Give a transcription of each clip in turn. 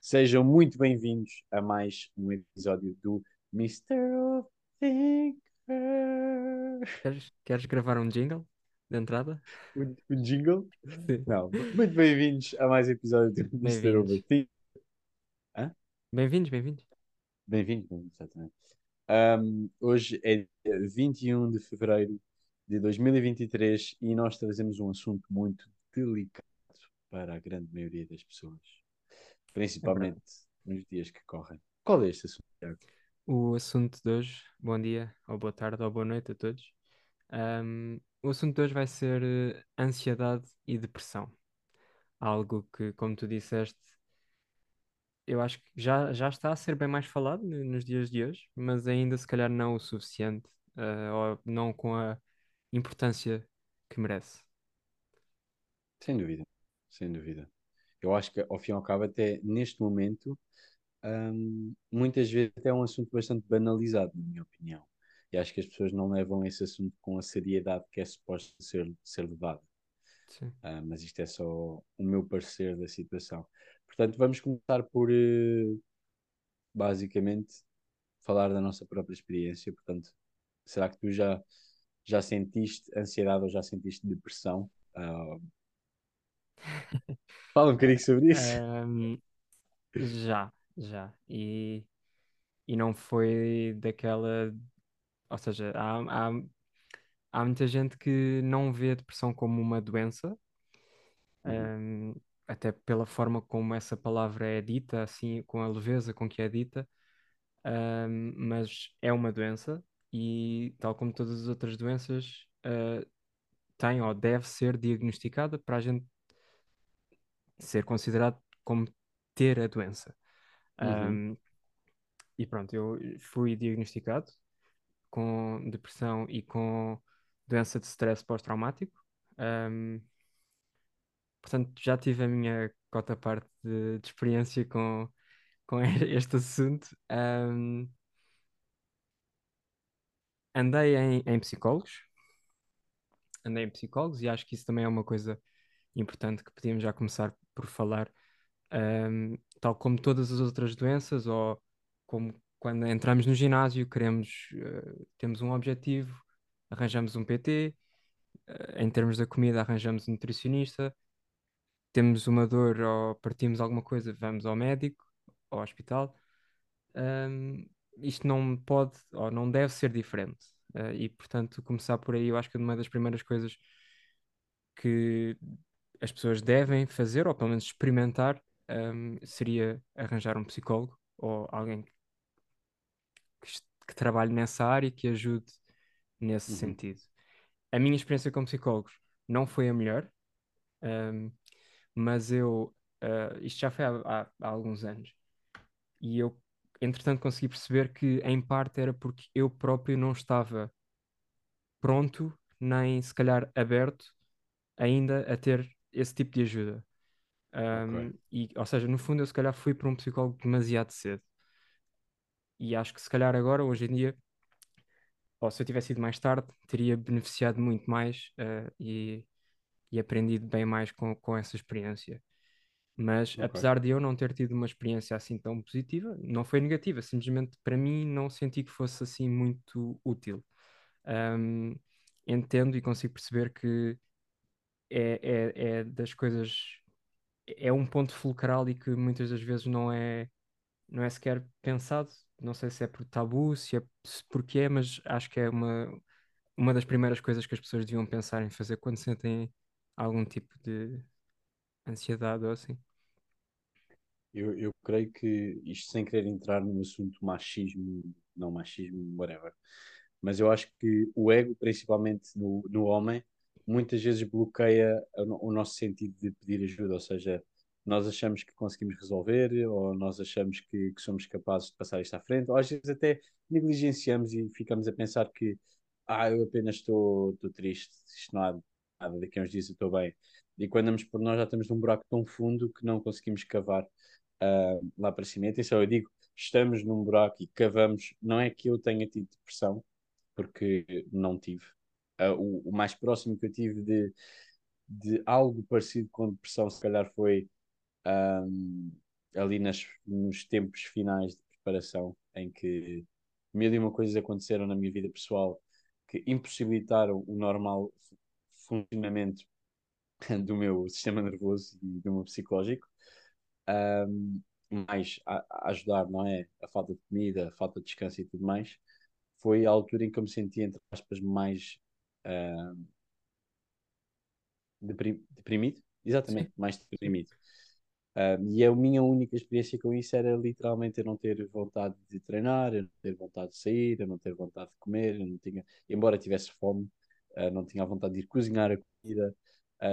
Sejam muito bem-vindos a mais um episódio do Mr. Thinker. Queres, queres gravar um jingle de entrada? O, o jingle? Sim. Não. Muito bem-vindos a mais um episódio do Mr. Overthinker. Bem-vindos, bem-vindos. Bem-vindos, bem-vindos, exatamente. Ahm, hoje é dia 21 de fevereiro de 2023 e nós trazemos um assunto muito delicado para a grande maioria das pessoas, principalmente nos dias que correm. Qual é este assunto, Tiago? O assunto de hoje, bom dia, ou boa tarde, ou boa noite a todos. Ahm, o assunto de hoje vai ser eh, ansiedade e depressão. Algo que, como tu disseste, eu acho que já, já está a ser bem mais falado no- nos dias de hoje, mas ainda se calhar não o suficiente, eh, ou não com a importância que merece. Sem dúvida, sem dúvida. Eu acho que, ao fim e ao cabo, até neste momento, ahm, muitas vezes até é um assunto bastante banalizado, na minha opinião. E acho que as pessoas não levam esse assunto com a seriedade que é suposto ser, ser levado. Sim. Ah, mas isto é só o meu parecer da situação. Portanto, vamos começar por, eh, basicamente, falar da nossa própria experiência. Portanto, será que tu já, já sentiste ansiedade ou já sentiste depressão? Ah, fala um bocadinho sobre isso. Já, já. E, e não foi daquela. Ou seja, há, há, há muita gente que não vê a depressão como uma doença, Uhum, ahm, até pela forma como essa palavra é dita, assim, com a leveza com que é dita, ahm, mas é uma doença e, tal como todas as outras doenças, ah, tem ou deve ser diagnosticada para a gente ser considerado como ter a doença. uhum, Ahm, e pronto, eu fui diagnosticado com depressão e com doença de stress pós-traumático. Ahm, portanto, já tive a minha cota parte de, de experiência com, com este assunto. Ahm, andei em, em psicólogos, andei em psicólogos e acho que isso também é uma coisa importante que podíamos já começar por falar. Ahm, tal como todas as outras doenças, ou como quando entramos no ginásio, queremos, eh, temos um objetivo, arranjamos um PT, eh, em termos da comida, arranjamos um nutricionista, temos uma dor ou partimos alguma coisa, vamos ao médico, ao hospital. Ahm, isto não pode ou não deve ser diferente. Eh, e, portanto, começar por aí, eu acho que é uma das primeiras coisas que as pessoas devem fazer, ou pelo menos experimentar, ahm, seria arranjar um psicólogo ou alguém que, que trabalhe nessa área e que ajude nesse uhum. sentido. A minha experiência com psicólogos não foi a melhor, ahm, mas eu, ah, isto já foi há, há- há alguns anos, e eu, entretanto, consegui perceber que, em parte, era porque eu próprio não estava pronto, nem se calhar aberto ainda a ter esse tipo de ajuda. Um, e, ou seja, no fundo, eu se calhar fui para um psicólogo demasiado cedo. E acho que se calhar agora, hoje em dia, ou se eu tivesse ido mais tarde, teria beneficiado muito mais uh, e, e aprendido bem mais com, com essa experiência. Mas ok, apesar de eu não ter tido uma experiência assim tão positiva, não foi negativa, simplesmente para mim não senti que fosse assim muito útil. Um, entendo e consigo perceber que é, é, é das coisas, é um ponto fulcral e que muitas das vezes não é não é sequer pensado. Não sei se é por tabu, se é se porque é, mas acho que é uma, uma das primeiras coisas que as pessoas deviam pensar em fazer quando sentem algum tipo de ansiedade ou assim. Eu, eu creio que isto sem querer entrar num assunto machismo, não machismo, whatever, mas eu acho que o ego, principalmente no, no homem, muitas vezes bloqueia o, no- o nosso sentido de pedir ajuda, ou seja, nós achamos que conseguimos resolver, ou nós achamos que, que somos capazes de passar isto à frente, ou às vezes até negligenciamos e ficamos a pensar que, ah, eu apenas estou triste, isto não há nada, daqui a uns dias eu estou bem. E quando damos por nós já estamos num buraco tão fundo que não conseguimos cavar ah, lá para cima. E eu digo, estamos num buraco e cavamos, não é que eu tenha tido depressão, porque não tive. Ah, o, o mais próximo que eu tive de, de algo parecido com depressão, se calhar foi, ah, ali nas, nos tempos finais de preparação, em que mil e uma coisas aconteceram na minha vida pessoal que impossibilitaram o normal funcionamento do meu sistema nervoso e do meu psicológico, um, mais a, a, ajudar, não é? A falta de comida, a falta de descanso e tudo mais, foi a altura em que eu me senti, entre aspas, mais uh, deprimido. Exatamente, Sim. mais deprimido. Uh, e a minha única experiência com isso era literalmente eu não ter vontade de treinar, eu não ter vontade de sair, eu não ter vontade de comer, eu não tinha, embora tivesse fome, uh, não tinha vontade de ir cozinhar a comida.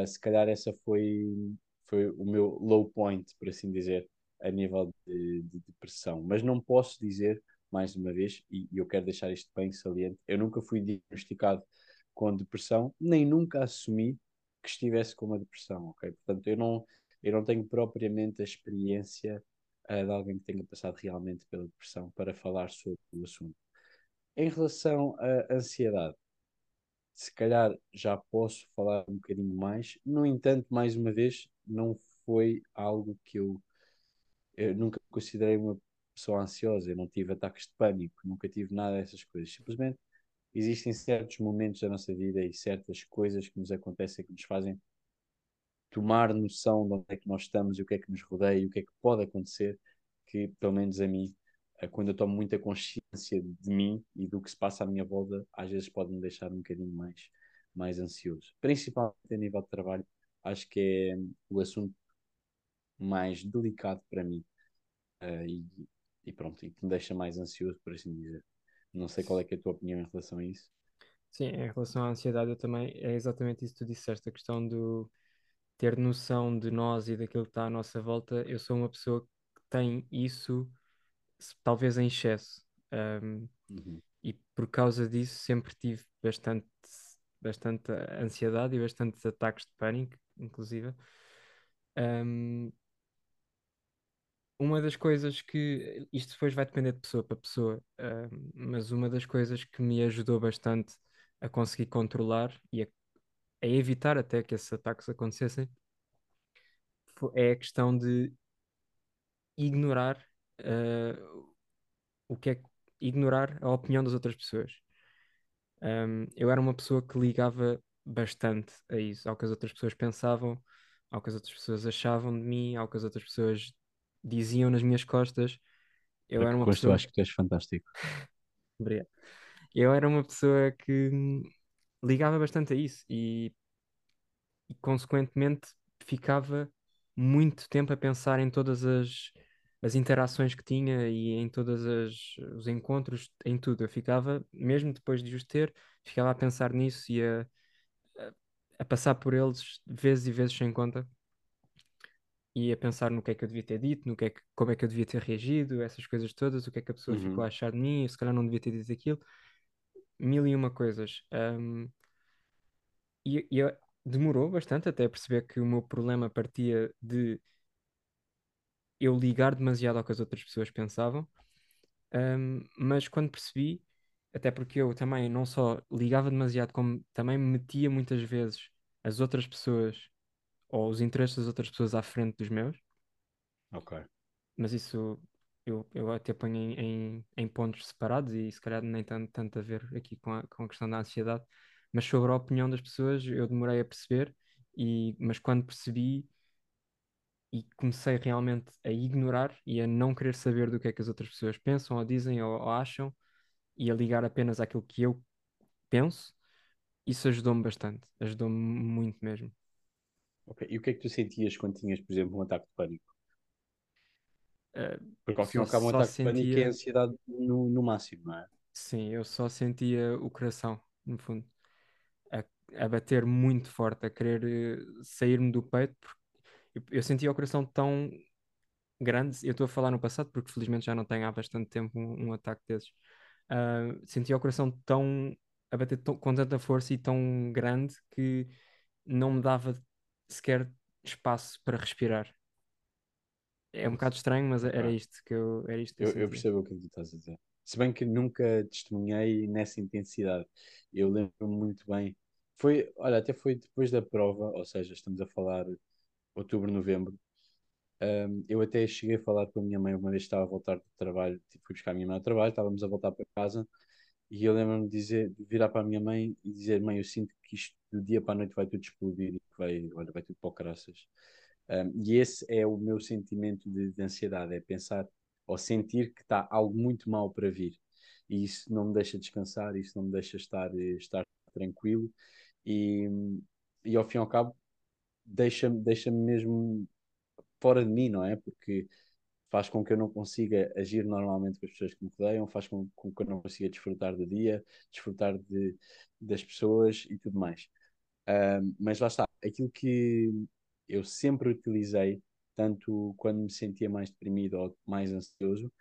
Se calhar essa foi, foi o meu low point, por assim dizer, a nível de, de depressão. Mas não posso dizer, mais uma vez, e eu quero deixar isto bem saliente, eu nunca fui diagnosticado com depressão, nem nunca assumi que estivesse com uma depressão, ok? Portanto, eu não, eu não tenho propriamente a experiência uh, de alguém que tenha passado realmente pela depressão para falar sobre o assunto. Em relação à ansiedade, se calhar já posso falar um bocadinho mais. No entanto, mais uma vez, não foi algo que eu, eu nunca considerei uma pessoa ansiosa. Eu não tive ataques de pânico, nunca tive nada dessas coisas. Simplesmente existem certos momentos da nossa vida e certas coisas que nos acontecem que nos fazem tomar noção de onde é que nós estamos e o que é que nos rodeia e o que é que pode acontecer, que pelo menos a mim eh, quando eu tomo muita consciência de mim e do que se passa à minha volta, às vezes pode-me deixar um bocadinho mais, mais ansioso. Principalmente a nível de trabalho, acho que é o assunto mais delicado para mim uh, e, e, pronto, e que me deixa mais ansioso, por assim dizer. Não sei qual é, é a tua opinião em relação a isso. Sim, em relação à ansiedade, eu também é exatamente isso que tu disseste, a questão do ter noção de nós e daquilo que está à nossa volta. Eu sou uma pessoa que tem isso talvez em excesso. Um, uhum. E por causa disso sempre tive bastante, bastante ansiedade e bastantes ataques de pânico, inclusive. Um, uma das coisas que isto depois vai depender de pessoa para pessoa, um, mas uma das coisas que me ajudou bastante a conseguir controlar e a, a evitar até que esses ataques acontecessem é a questão de ignorar uh, o que é ignorar a opinião das outras pessoas. Um, eu era uma pessoa que ligava bastante a isso, ao que as outras pessoas pensavam, ao que as outras pessoas achavam de mim, ao que as outras pessoas diziam nas minhas costas. Eu era uma pessoa. acho que tu és fantástico. Obrigado. Eu era uma pessoa que ligava bastante a isso e, e consequentemente ficava muito tempo a pensar em todas as as interações que tinha e em todos os encontros, em tudo. Eu ficava, mesmo depois de os ter, ficava a pensar nisso e a, a, a passar por eles vezes e vezes sem conta. E a pensar no que é que eu devia ter dito, no que é que, como é que eu devia ter reagido, essas coisas todas, o que é que a pessoa uhum. ficou a achar de mim, se calhar não devia ter dito aquilo. Mil e uma coisas. Um, e, e demorou bastante até perceber que o meu problema partia de eu ligar demasiado ao que as outras pessoas pensavam, um, mas quando percebi, até porque eu também não só ligava demasiado, como também metia muitas vezes as outras pessoas ou os interesses das outras pessoas à frente dos meus. Ok. Mas isso eu, eu até ponho em, em, em pontos separados e se calhar nem tanto, tanto a ver aqui com a, com a questão da ansiedade. Mas sobre a opinião das pessoas eu demorei a perceber, e, mas quando percebi e comecei realmente a ignorar e a não querer saber do que é que as outras pessoas pensam ou dizem ou, ou acham e a ligar apenas àquilo que eu penso, isso ajudou-me bastante, ajudou-me muito mesmo. Ok, e o que é que tu sentias quando tinhas, por exemplo, um ataque de pânico? Uh, Porque ao fim e ao cabo um ataque sentia... de pânico é ansiedade no, no máximo, não é? Sim, eu só sentia o coração, no fundo, a, a bater muito forte, a querer eh, sair-me do peito, porque eu, eu sentia o coração tão grande, eu estou a falar no passado porque felizmente já não tenho há bastante tempo um, um ataque desses. Uh, sentia o coração tão a bater tão, com tanta força e tão grande que não me dava sequer espaço para respirar. É um bocado estranho, mas era isto que eu, era isto eu, eu, eu percebo o que tu estás a dizer. Se bem que nunca testemunhei nessa intensidade. Eu lembro-me muito bem. Foi, olha, até foi depois da prova, ou seja, estamos a falar outubro, novembro, Um, eu até cheguei a falar com a minha mãe uma vez que estava a voltar do trabalho, tipo, fui buscar a minha mãe ao trabalho, estávamos a voltar para casa e eu lembro-me de dizer, de virar para a minha mãe e dizer: Mãe, eu sinto que isto do dia para a noite vai tudo explodir vai, olha, vai tudo para o caraças. Um, e esse é o meu sentimento de, de ansiedade: é pensar ou sentir que está algo muito mal para vir. E isso não me deixa descansar, isso não me deixa estar, estar tranquilo e, e ao fim e ao cabo deixa-me deixa mesmo fora de mim, não é? Porque faz com que eu não consiga agir normalmente com as pessoas que me rodeiam, faz com, com que eu não consiga desfrutar do dia, desfrutar de, das pessoas e tudo mais. Mas lá está, aquilo que eu sempre utilizei, tanto quando me sentia mais deprimido ou mais ansioso,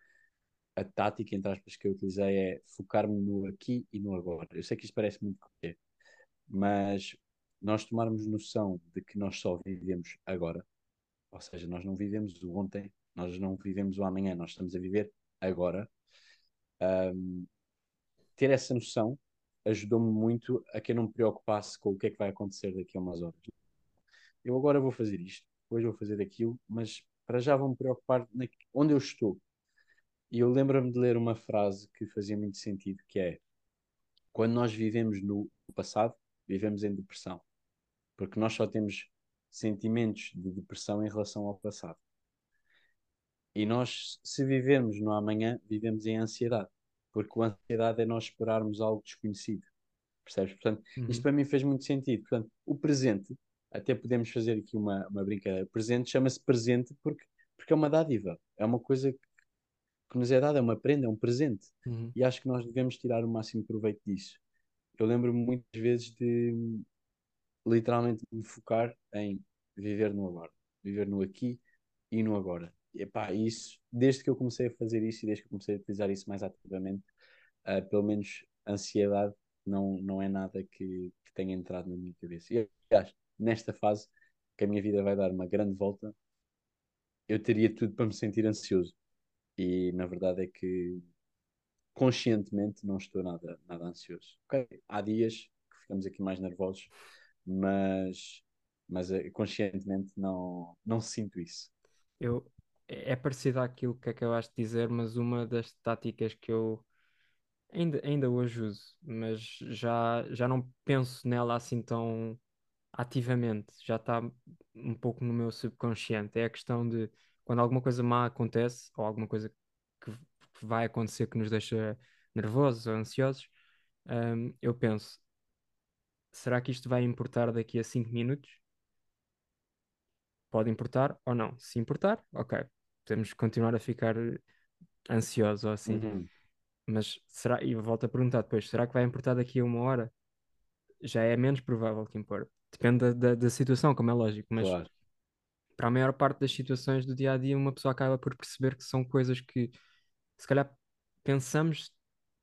a tática, entre aspas, que eu utilizei é focar-me no aqui e no agora. Eu sei que isto parece muito clichê, mas nós tomarmos noção de que nós só vivemos agora, ou seja, nós não vivemos o ontem, nós não vivemos o amanhã, nós estamos a viver agora. Um, ter essa noção ajudou-me muito a que eu não me preocupasse com o que é que vai acontecer daqui a umas horas. Eu agora vou fazer isto, depois vou fazer aquilo, mas para já vou me preocupar onde eu estou. E eu lembro-me de ler uma frase que fazia muito sentido, que é quando nós vivemos no passado, vivemos em depressão. Porque nós só temos sentimentos de depressão em relação ao passado. E nós, se vivermos no amanhã, vivemos em ansiedade. Porque a ansiedade é nós esperarmos algo desconhecido. Percebes? Portanto, uhum. isto para mim fez muito sentido. Portanto, o presente, até podemos fazer aqui uma, uma brincadeira. O presente chama-se presente porque, porque é uma dádiva. É uma coisa que, que nos é dada, é uma prenda, é um presente. Uhum. E acho que nós devemos tirar o máximo proveito disso. Eu lembro-me muitas vezes de literalmente me focar em viver no agora. Viver no aqui e no agora. Epá, isso, desde que eu comecei a fazer isso e desde que comecei a utilizar isso mais ativamente, uh, pelo menos ansiedade não, não é nada que, que tenha entrado na minha cabeça. E aliás, nesta fase, que a minha vida vai dar uma grande volta, eu teria tudo para me sentir ansioso. E na verdade é que conscientemente não estou nada, nada ansioso. Okay? Há dias que ficamos aqui mais nervosos, mas, mas eh, conscientemente não, não sinto isso. Eu, é, é parecido àquilo que acabaste de dizer, mas uma das táticas que eu ainda, ainda hoje uso, mas já, já não penso nela assim tão ativamente, já está um pouco no meu subconsciente. É a questão de quando alguma coisa má acontece, ou alguma coisa que, vai acontecer que nos deixa nervosos ou ansiosos, um, eu penso: será que isto vai importar daqui a 5 minutos? Pode importar ou não. Se importar, ok, podemos continuar a ficar ansiosos ou assim. Uhum. Mas será, e volto a perguntar depois, será que vai importar daqui a uma hora? Já é menos provável que importe. Depende da, da, da situação, como é lógico, mas claro. para a maior parte das situações do dia a dia, uma pessoa acaba por perceber que são coisas que se calhar pensamos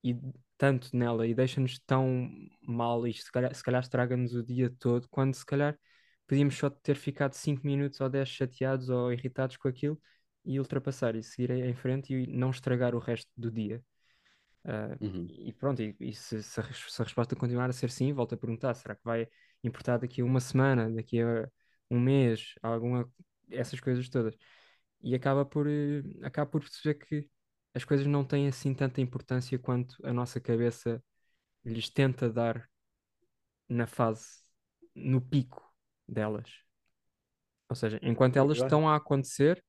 e tanto nela e deixa-nos tão mal isto, se calhar, se calhar estraga-nos o dia todo, quando se calhar podíamos só ter ficado 5 minutos ou 10 chateados ou irritados com aquilo e ultrapassar e seguir em frente e não estragar o resto do dia. Uh, uhum. E pronto, e, e se, se, a, se, a, resposta continuar a ser sim, volto a perguntar: será que vai importar daqui a uma semana, daqui a um mês, alguma, essas coisas todas? E acaba por, uh, acaba por perceber que as coisas não têm assim tanta importância quanto a nossa cabeça lhes tenta dar na fase, no pico delas. Ou seja, enquanto elas estão a acontecer,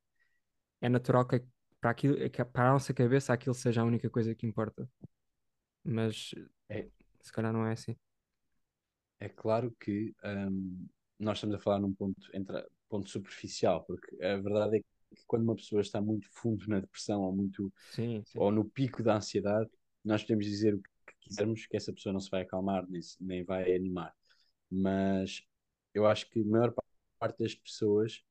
é natural que para, aquilo, que para a nossa cabeça aquilo seja a única coisa que importa. Mas é, se calhar não é assim. É claro que um, nós estamos a falar num ponto, entre, ponto superficial, porque a verdade é que quando uma pessoa está muito fundo na depressão ou muito sim, sim. ou no pico da ansiedade, nós podemos dizer o que quisermos que essa pessoa não se vai acalmar nem, nem vai animar. Mas eu acho que a maior parte das pessoas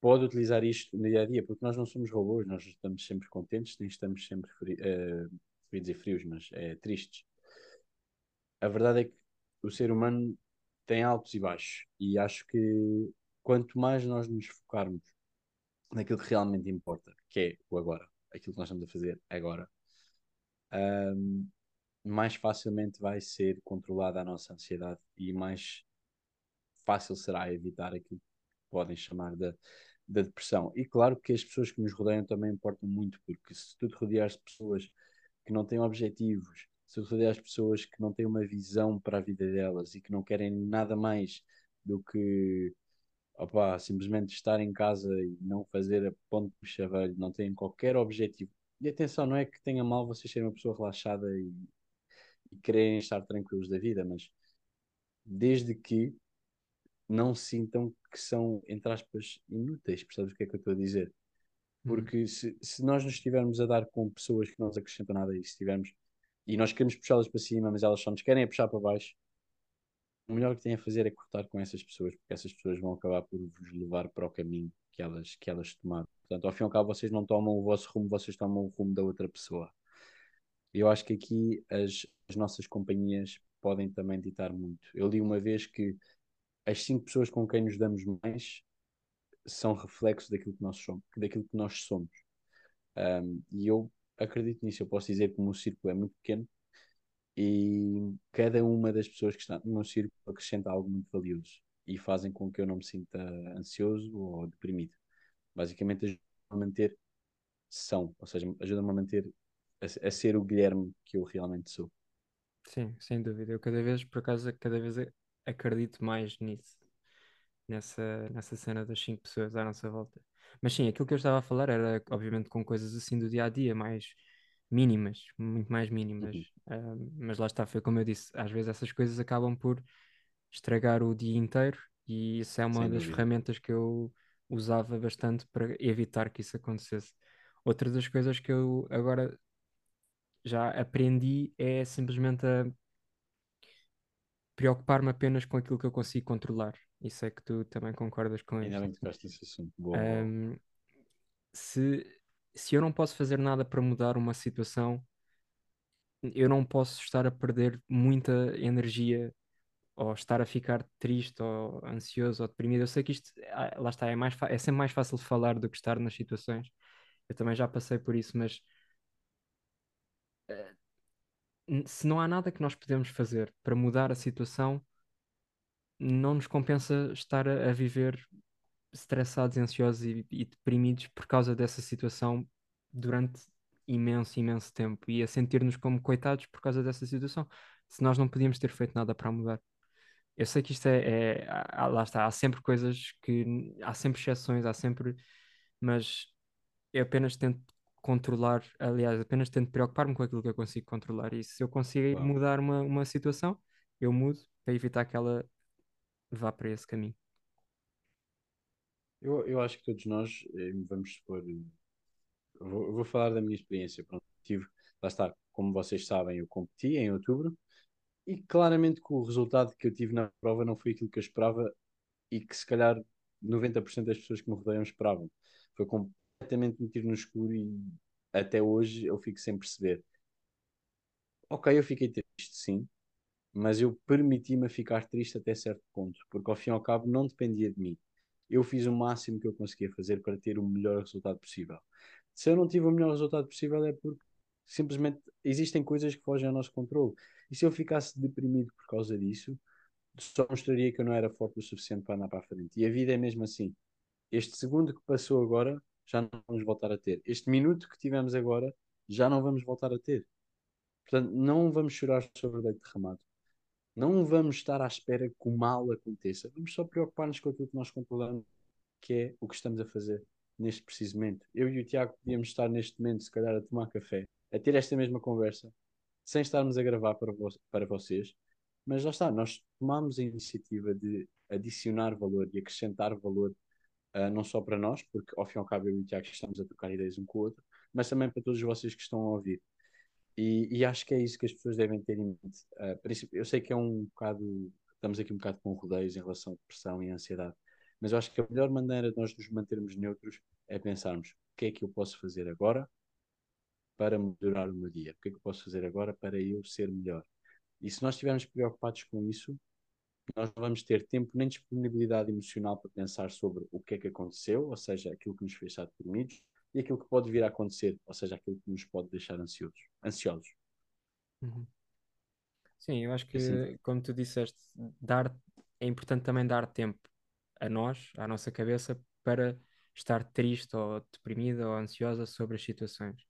pode utilizar isto no dia a dia, porque nós não somos robôs, nós estamos sempre contentes, nem estamos sempre fri uh, frios, mas é, tristes. A verdade é que o ser humano tem altos e baixos, e acho que quanto mais nós nos focarmos naquilo que realmente importa, que é o agora, aquilo que nós estamos a fazer agora, um, mais facilmente vai ser controlada a nossa ansiedade e mais fácil será evitar aquilo que podem chamar da depressão. E claro que as pessoas que nos rodeiam também importam muito, porque se tu te rodeares de pessoas que não têm objetivos, se tu de pessoas que não têm uma visão para a vida delas e que não querem nada mais do que opa, simplesmente estar em casa e não fazer a ponte do chaveiro, não têm qualquer objetivo. E atenção, não é que tenha mal vocês serem uma pessoa relaxada e, e estar tranquilos da vida, mas desde que não sintam que são, entre aspas, inúteis. Percebes o que é que eu estou a dizer? Uhum. Porque se, se nós nos estivermos a dar com pessoas que não nos acrescentam nada e se tivermos e nós queremos puxá-las para cima, mas elas só nos querem puxar para baixo, o melhor que têm a fazer é cortar com essas pessoas, porque essas pessoas vão acabar por vos levar para o caminho que elas, que elas tomaram. Portanto, ao fim e ao cabo, vocês não tomam o vosso rumo, vocês tomam o rumo da outra pessoa. Eu acho que aqui as, as nossas companhias podem também ditar muito. Eu li uma vez que as cinco pessoas com quem nos damos mais são reflexos daquilo que nós somos. Daquilo que nós somos. Um, e eu acredito nisso. Eu posso dizer que o meu círculo é muito pequeno e cada uma das pessoas que está no meu círculo acrescenta algo muito valioso e fazem com que eu não me sinta ansioso ou deprimido. Basicamente ajuda a manter são, ou seja, ajuda-me a manter a, a, ser o Guilherme que eu realmente sou. Sim, sem dúvida. Eu cada vez, por acaso, cada vez acredito mais nisso, nessa, nessa cena das cinco pessoas à nossa volta. Mas sim, aquilo que eu estava a falar era, obviamente, com coisas assim do dia a dia, mais mínimas, muito mais mínimas. Uhum. Uh, mas lá está, foi como eu disse, às vezes essas coisas acabam por estragar o dia inteiro e isso é uma Sem das dúvida. ferramentas que eu usava bastante para evitar que isso acontecesse. Outra das coisas que eu agora já aprendi é simplesmente a preocupar-me apenas com aquilo que eu consigo controlar. E sei que tu também concordas com isso. Ainda bem que esse assunto. Boa, um, se, se eu não posso fazer nada para mudar uma situação, eu não posso estar a perder muita energia ou estar a ficar triste ou ansioso ou deprimido. Eu sei que isto, ah, lá está, é, mais é sempre mais fácil de falar do que estar nas situações. Eu também já passei por isso, mas se não há nada que nós podemos fazer para mudar a situação, não nos compensa estar a, a viver estressados, ansiosos e, e, deprimidos por causa dessa situação durante imenso, imenso tempo e a sentir-nos como coitados por causa dessa situação, se nós não podíamos ter feito nada para mudar. Eu sei que isto é, é lá está, há sempre coisas que há sempre exceções, há sempre, mas eu apenas tento controlar, aliás, apenas tento preocupar-me com aquilo que eu consigo controlar. E se eu consigo mudar uma, uma situação, eu mudo para evitar que ela vá para esse caminho. Eu, eu acho que todos nós eh, vamos supor. Vou, vou falar da minha experiência. Pronto, tive, lá está, como vocês sabem, eu competi em outubro e claramente que o resultado que eu tive na prova não foi aquilo que eu esperava e que se calhar 90% das pessoas que me rodeiam esperavam. Foi completamente me tiro no escuro e até hoje eu fico sem perceber. Ok, eu fiquei triste, sim, mas eu permiti-me ficar triste até certo ponto, porque ao fim e ao cabo não dependia de mim. Eu fiz o máximo que eu conseguia fazer para ter o melhor resultado possível. Se eu não tive o melhor resultado possível é porque simplesmente existem coisas que fogem ao nosso controle. E se eu ficasse deprimido por causa disso, só mostraria que eu não era forte o suficiente para andar para a frente. E a vida é mesmo assim. Este segundo que passou agora já não vamos voltar a ter. Este minuto que tivemos agora já não vamos voltar a ter. Portanto, não vamos chorar sobre o leite derramado. Não vamos estar à espera que o mal aconteça. Vamos só preocupar-nos com aquilo que nós controlamos, que é o que estamos a fazer neste preciso momento. Eu e o Tiago podíamos estar neste momento, se calhar, a tomar café, a ter esta mesma conversa, sem estarmos a gravar para, vo para vocês. Mas já está, nós tomamos a iniciativa de adicionar valor e acrescentar valor uh, não só para nós, porque ao fim e ao cabo eu e o Tiago estamos a trocar ideias um com o outro, mas também para todos vocês que estão a ouvir. E, e acho que é isso que as pessoas devem ter em mente. Uh, eu sei que é um bocado, estamos aqui um bocado com rodeios em relação à depressão e à ansiedade, mas eu acho que a melhor maneira de nós nos mantermos neutros é pensarmos o que é que eu posso fazer agora para melhorar o meu dia? O que é que eu posso fazer agora para eu ser melhor? E se nós estivermos preocupados com isso, nós não vamos ter tempo nem disponibilidade emocional para pensar sobre o que é que aconteceu, ou seja, aquilo que nos fez estar deprimidos, e aquilo que pode vir a acontecer, ou seja, aquilo que nos pode deixar ansiosos. ansiosos. Uhum. Sim, eu acho que, assim, como tu disseste, dar, é importante também dar tempo a nós, à nossa cabeça, para estar triste ou deprimida ou ansiosa sobre as situações.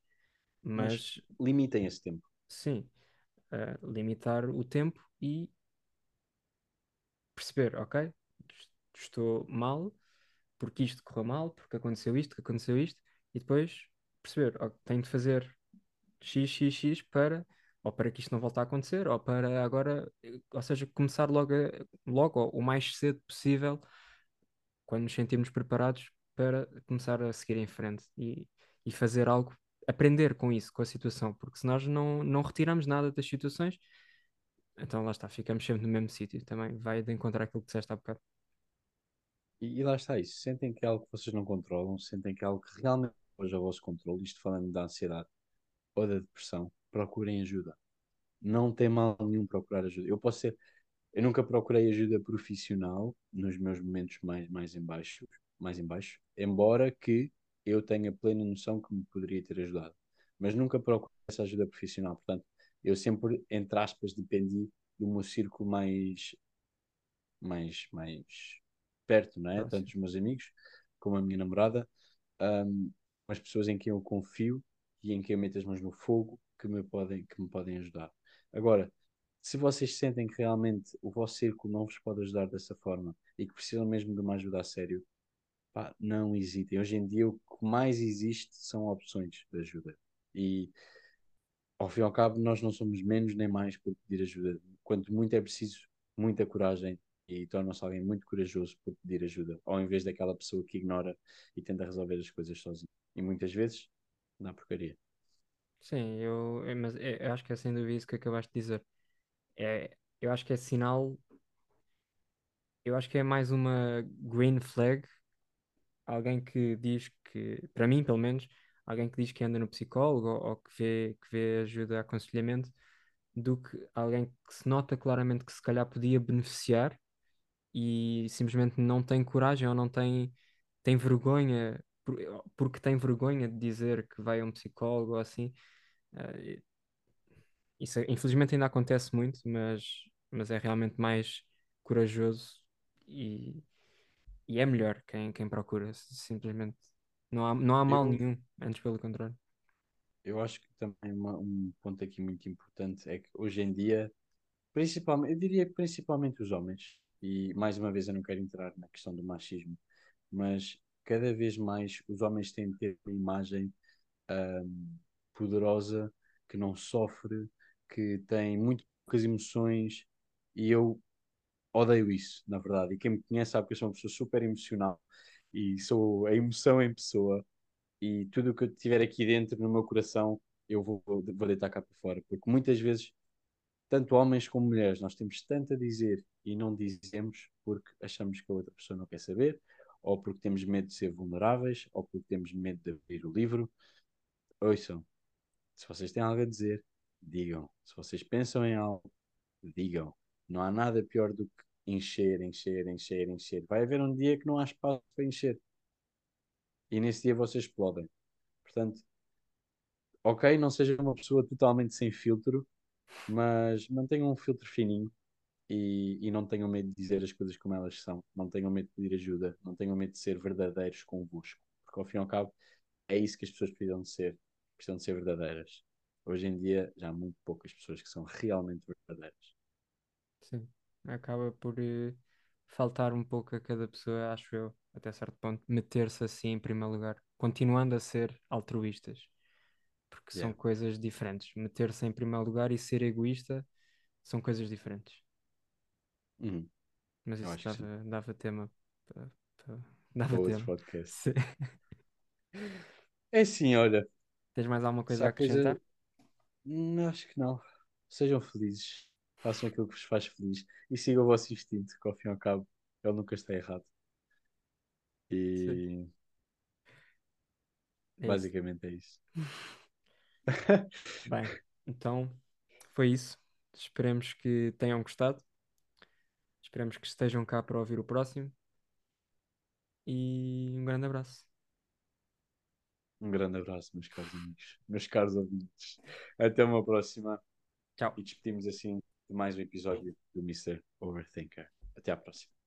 Mas Mas limitem esse tempo. sim, uh, limitar o tempo e perceber, ok, est- estou mal porque isto correu mal, porque aconteceu isto, que aconteceu isto, e depois perceber, ok, tenho de fazer X, X, X para, ou para que isto não volte a acontecer, ou para agora, ou seja, começar logo, a- logo o mais cedo possível, quando nos sentirmos preparados para começar a seguir em frente e, e fazer algo, aprender com isso, com a situação, porque se nós não, não retiramos nada das situações, então lá está, ficamos sempre no mesmo sítio também, vai de encontrar aquilo que disseste há bocado. E, e lá está isso. Sentem que é algo que vocês não controlam, sentem que é algo que realmente foge ao vosso controle, isto falando da ansiedade ou da depressão, procurem ajuda. Não tem mal nenhum procurar ajuda. Eu posso ser, eu nunca procurei ajuda profissional nos meus momentos mais, mais em baixo, mais em baixo, embora que eu tenha plena noção que me poderia ter ajudado. Mas nunca procurei essa ajuda profissional. Portanto, eu sempre, entre aspas, dependi do meu círculo mais, mais, mais perto, não é? Tanto Próximo. os meus amigos como a minha namorada, um, as pessoas em quem eu confio e em quem eu meto as mãos no fogo que me podem, que me podem ajudar. Agora, se vocês sentem que realmente o vosso círculo não vos pode ajudar dessa forma e que precisam mesmo de uma ajuda a sério, pá, não hesitem. Hoje em dia o que mais existe são opções de ajuda. E ao fim e ao cabo, nós não somos menos nem mais por pedir ajuda. Quanto muito é preciso, muita coragem e torna-se alguém muito corajoso por pedir ajuda, ao invés daquela pessoa que ignora e tenta resolver as coisas sozinho. E muitas vezes, dá porcaria. Sim, eu, é- mas é- eu acho que é sem dúvida isso que acabaste de dizer. É, eu acho que é sinal, eu acho que é mais uma green flag, alguém que diz que, para mim pelo menos, alguém que diz que anda no psicólogo ou, ou que vê, que vê ajuda, aconselhamento, do que alguém que se nota claramente que se calhar podia beneficiar e simplesmente não tem coragem ou não tem, tem vergonha, por- porque tem vergonha de dizer que vai a um psicólogo ou assim. Eh, Isso é- infelizmente ainda acontece muito, mas, mas é realmente mais corajoso e, e é melhor quem, quem procura, simplesmente. Não há, não há mal Eu, nenhum, antes pelo contrário. eu acho que também uma- um ponto aqui muito importante é que hoje em dia, principalmente, eu diria que principalmente os homens, e mais uma vez eu não quero entrar na questão do machismo, mas cada vez mais os homens têm de ter uma imagem ahm, poderosa, que não sofre, que tem muito poucas emoções, e eu odeio isso, na verdade. E quem me conhece sabe que eu sou uma pessoa super emocional e sou a emoção em pessoa, e tudo o que eu tiver aqui dentro no meu coração, eu vou, vou deitar cá para fora, porque muitas vezes, tanto homens como mulheres, nós temos tanto a dizer e não dizemos porque achamos que a outra pessoa não quer saber, ou porque temos medo de ser vulneráveis, ou porque temos medo de abrir o livro. Ouçam, se vocês têm algo a dizer, digam. Se vocês pensam em algo, digam. Não há nada pior do que encher, encher, encher, encher. Vai haver um dia que não há espaço para encher. E nesse dia vocês explodem. Portanto, ok, não seja uma pessoa totalmente sem filtro, mas mantenham um filtro fininho e, e não tenham medo de dizer as coisas como elas são. Não tenham medo de pedir ajuda. Não tenham medo de ser verdadeiros convosco. Porque ao fim e ao cabo, é isso que as pessoas precisam de ser. Precisam de ser verdadeiras. Hoje em dia, já há muito poucas pessoas que são realmente verdadeiras. Sim, acaba por eh, faltar um pouco a cada pessoa, acho eu, até certo ponto, meter-se assim em primeiro lugar, continuando a ser altruístas, porque são Yeah. coisas diferentes. Meter-se em primeiro lugar e ser egoísta são coisas diferentes. Uhum, Mas eu isso acho que sim. dava, dava tema. pa- pa- Para dava outro tema. podcast. Sim. É assim, olha, Tens mais alguma coisa a coisa. acrescentar? Hum, acho que não. Sejam felizes. Façam aquilo que vos faz feliz. E sigam o vosso instinto, que ao fim e ao cabo, ele nunca está errado. Sim, E é isso. basicamente é isso. Bem, então foi isso. Esperemos que tenham gostado. Esperemos que estejam cá para ouvir o próximo. E um grande abraço. Um grande abraço, meus caros amigos, meus caros ouvintes. Até uma próxima. Tchau. E despedimos assim mais um episódio do Mr. Overthinker. Até à próxima.